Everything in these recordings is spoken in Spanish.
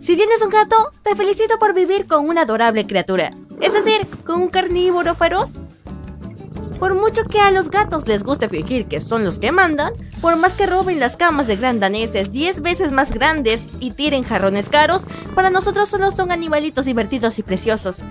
Si tienes un gato, te felicito por vivir con una adorable criatura, es decir, con un carnívoro feroz. Por mucho que a los gatos les guste fingir que son los que mandan, por más que roben las camas de gran daneses 10 veces más grandes y tiren jarrones caros, para nosotros solo son animalitos divertidos y preciosos.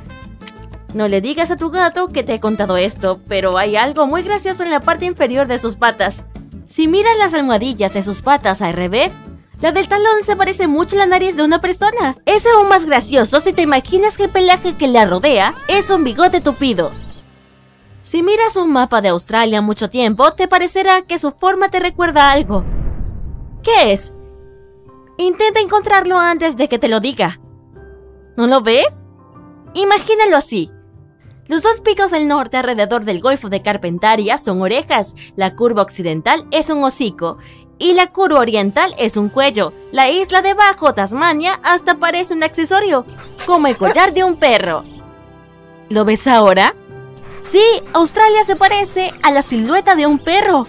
No le digas a tu gato que te he contado esto, pero hay algo muy gracioso en la parte inferior de sus patas. Si miras las almohadillas de sus patas al revés, la del talón se parece mucho a la nariz de una persona. Es aún más gracioso si te imaginas que el pelaje que la rodea es un bigote tupido. Si miras un mapa de Australia mucho tiempo, te parecerá que su forma te recuerda algo. ¿Qué es? Intenta encontrarlo antes de que te lo diga. ¿No lo ves? Imagínalo así. Los dos picos del norte alrededor del Golfo de Carpentaria son orejas, la curva occidental es un hocico y la curva oriental es un cuello. La isla de Bajo, Tasmania, hasta parece un accesorio, como el collar de un perro. ¿Lo ves ahora? Sí, Australia se parece a la silueta de un perro.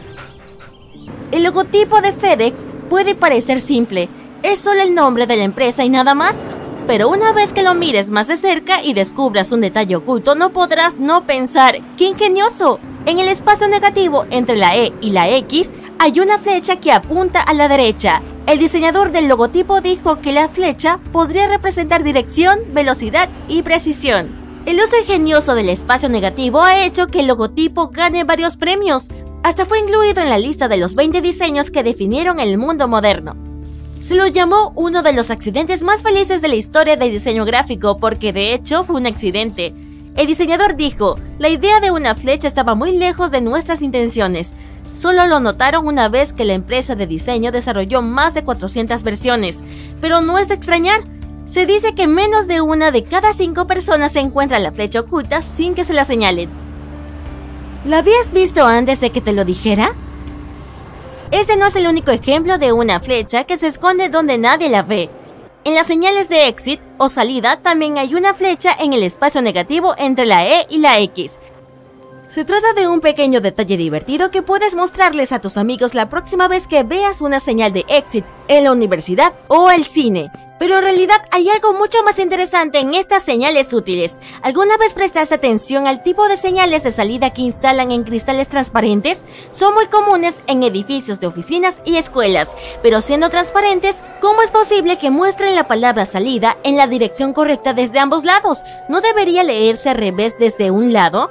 El logotipo de FedEx puede parecer simple, es solo el nombre de la empresa y nada más. Pero una vez que lo mires más de cerca y descubras un detalle oculto, no podrás no pensar, ¡qué ingenioso! En el espacio negativo entre la E y la X hay una flecha que apunta a la derecha. El diseñador del logotipo dijo que la flecha podría representar dirección, velocidad y precisión. El uso ingenioso del espacio negativo ha hecho que el logotipo gane varios premios. Hasta fue incluido en la lista de los 20 diseños que definieron el mundo moderno. Se lo llamó uno de los accidentes más felices de la historia del diseño gráfico porque de hecho fue un accidente. El diseñador dijo, la idea de una flecha estaba muy lejos de nuestras intenciones. Solo lo notaron una vez que la empresa de diseño desarrolló más de 400 versiones. Pero no es de extrañar. Se dice que menos de una de cada cinco personas se encuentra la flecha oculta sin que se la señalen. ¿La habías visto antes de que te lo dijera? Ese no es el único ejemplo de una flecha que se esconde donde nadie la ve. En las señales de exit o salida también hay una flecha en el espacio negativo entre la E y la X. Se trata de un pequeño detalle divertido que puedes mostrarles a tus amigos la próxima vez que veas una señal de exit en la universidad o el cine. Pero en realidad hay algo mucho más interesante en estas señales útiles. ¿Alguna vez prestaste atención al tipo de señales de salida que instalan en cristales transparentes? Son muy comunes en edificios de oficinas y escuelas, pero siendo transparentes, ¿cómo es posible que muestren la palabra salida en la dirección correcta desde ambos lados? ¿No debería leerse al revés desde un lado?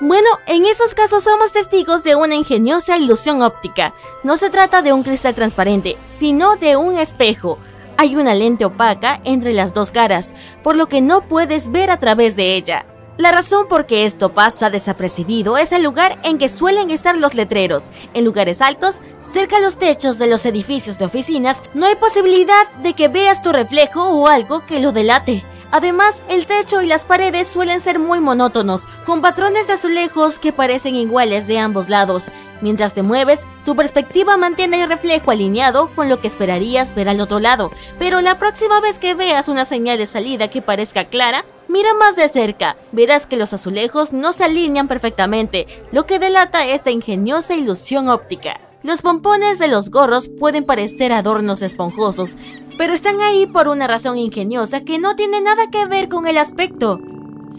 Bueno, en esos casos somos testigos de una ingeniosa ilusión óptica. No se trata de un cristal transparente, sino de un espejo. Hay una lente opaca entre las dos caras, por lo que no puedes ver a través de ella. La razón por que esto pasa desapercibido es el lugar en que suelen estar los letreros. En lugares altos, cerca de los techos de los edificios de oficinas, no hay posibilidad de que veas tu reflejo o algo que lo delate. Además, el techo y las paredes suelen ser muy monótonos, con patrones de azulejos que parecen iguales de ambos lados. Mientras te mueves, tu perspectiva mantiene el reflejo alineado con lo que esperarías ver al otro lado, pero la próxima vez que veas una señal de salida que parezca clara, mira más de cerca, verás que los azulejos no se alinean perfectamente, lo que delata esta ingeniosa ilusión óptica. Los pompones de los gorros pueden parecer adornos esponjosos, pero están ahí por una razón ingeniosa que no tiene nada que ver con el aspecto.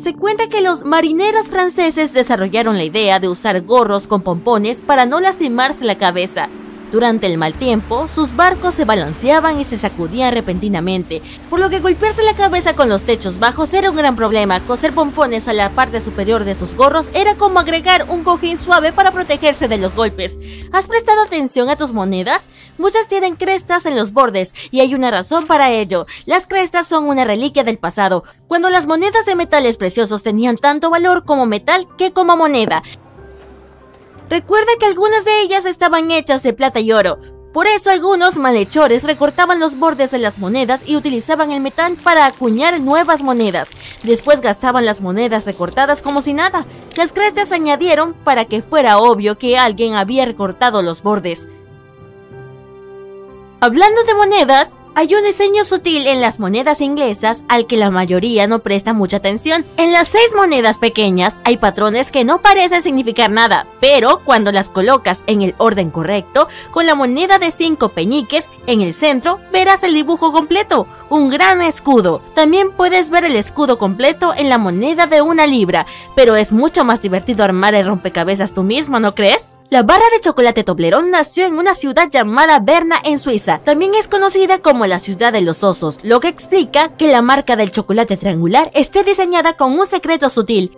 Se cuenta que los marineros franceses desarrollaron la idea de usar gorros con pompones para no lastimarse la cabeza. Durante el mal tiempo, sus barcos se balanceaban y se sacudían repentinamente, por lo que golpearse la cabeza con los techos bajos era un gran problema. Coser pompones a la parte superior de sus gorros era como agregar un cojín suave para protegerse de los golpes. ¿Has prestado atención a tus monedas? Muchas tienen crestas en los bordes y hay una razón para ello. Las crestas son una reliquia del pasado, cuando las monedas de metales preciosos tenían tanto valor como metal que como moneda. Recuerda que algunas de ellas estaban hechas de plata y oro. Por eso algunos malhechores recortaban los bordes de las monedas y utilizaban el metal para acuñar nuevas monedas. Después gastaban las monedas recortadas como si nada. Las crestas se añadieron para que fuera obvio que alguien había recortado los bordes. Hablando de monedas, hay un diseño sutil en las monedas inglesas al que la mayoría no presta mucha atención. En las seis monedas pequeñas hay patrones que no parecen significar nada, pero cuando las colocas en el orden correcto, con la moneda de cinco peñiques en el centro, verás el dibujo completo, un gran escudo. También puedes ver el escudo completo en la moneda de una libra, pero es mucho más divertido armar el rompecabezas tú mismo, ¿no crees? La barra de chocolate Toblerone nació en una ciudad llamada Berna en Suiza. También es conocida la ciudad de los osos, lo que explica que la marca del chocolate triangular esté diseñada con un secreto sutil.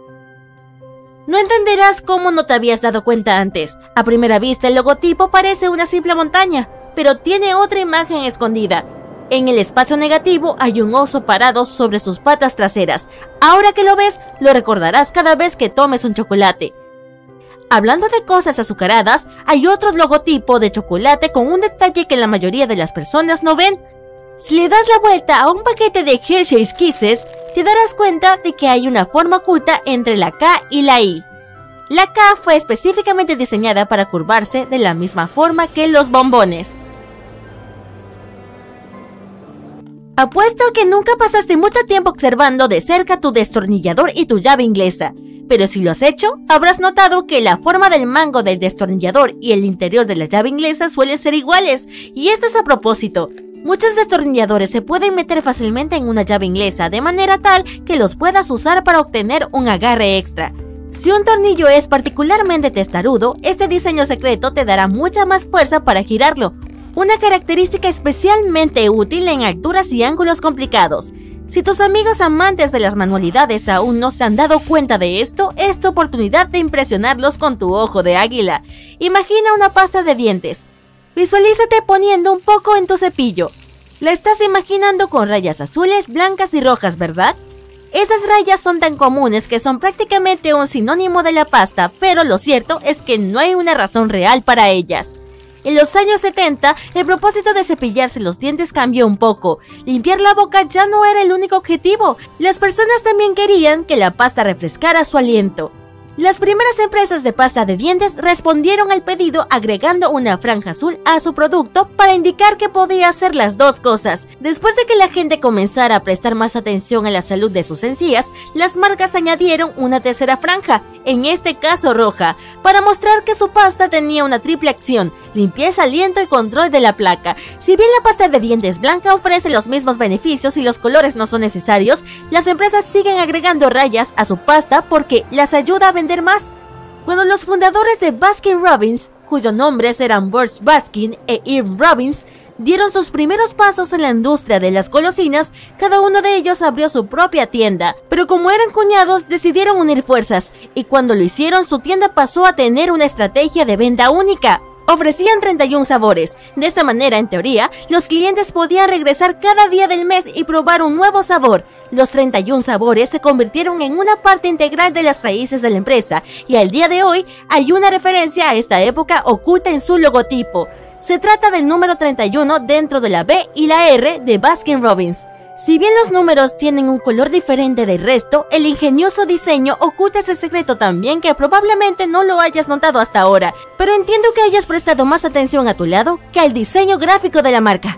No entenderás cómo no te habías dado cuenta antes. A primera vista el logotipo parece una simple montaña, pero tiene otra imagen escondida. En el espacio negativo hay un oso parado sobre sus patas traseras. Ahora que lo ves, lo recordarás cada vez que tomes un chocolate. Hablando de cosas azucaradas, hay otro logotipo de chocolate con un detalle que la mayoría de las personas no ven. Si le das la vuelta a un paquete de Hershey's Kisses, te darás cuenta de que hay una forma oculta entre la K y la I. La K fue específicamente diseñada para curvarse de la misma forma que los bombones. Apuesto que nunca pasaste mucho tiempo observando de cerca tu destornillador y tu llave inglesa pero si lo has hecho, habrás notado que la forma del mango del destornillador y el interior de la llave inglesa suelen ser iguales, y esto es a propósito. Muchos destornilladores se pueden meter fácilmente en una llave inglesa de manera tal que los puedas usar para obtener un agarre extra. Si un tornillo es particularmente testarudo, este diseño secreto te dará mucha más fuerza para girarlo, una característica especialmente útil en alturas y ángulos complicados. Si tus amigos amantes de las manualidades aún no se han dado cuenta de esto, es tu oportunidad de impresionarlos con tu ojo de águila. Imagina una pasta de dientes. Visualízate poniendo un poco en tu cepillo. La estás imaginando con rayas azules, blancas y rojas, ¿verdad? Esas rayas son tan comunes que son prácticamente un sinónimo de la pasta, pero lo cierto es que no hay una razón real para ellas. En los años 70, el propósito de cepillarse los dientes cambió un poco. Limpiar la boca ya no era el único objetivo. Las personas también querían que la pasta refrescara su aliento. Las primeras empresas de pasta de dientes respondieron al pedido agregando una franja azul a su producto para indicar que podía hacer las dos cosas. Después de que la gente comenzara a prestar más atención a la salud de sus encías, las marcas añadieron una tercera franja, en este caso roja, para mostrar que su pasta tenía una triple acción, limpieza, aliento y control de la placa. Si bien la pasta de dientes blanca ofrece los mismos beneficios y los colores no son necesarios, las empresas siguen agregando rayas a su pasta porque las ayuda a más. Cuando los fundadores de Baskin Robbins, cuyos nombres eran Burst Baskin e Irv Robbins, dieron sus primeros pasos en la industria de las golosinas, cada uno de ellos abrió su propia tienda, pero como eran cuñados decidieron unir fuerzas, y cuando lo hicieron su tienda pasó a tener una estrategia de venta única. Ofrecían 31 sabores. De esta manera, en teoría, los clientes podían regresar cada día del mes y probar un nuevo sabor. Los 31 sabores se convirtieron en una parte integral de las raíces de la empresa y al día de hoy hay una referencia a esta época oculta en su logotipo. Se trata del número 31 dentro de la B y la R de Baskin Robbins. Si bien los números tienen un color diferente del resto, el ingenioso diseño oculta ese secreto también que probablemente no lo hayas notado hasta ahora, pero entiendo que hayas prestado más atención a tu lado que al diseño gráfico de la marca.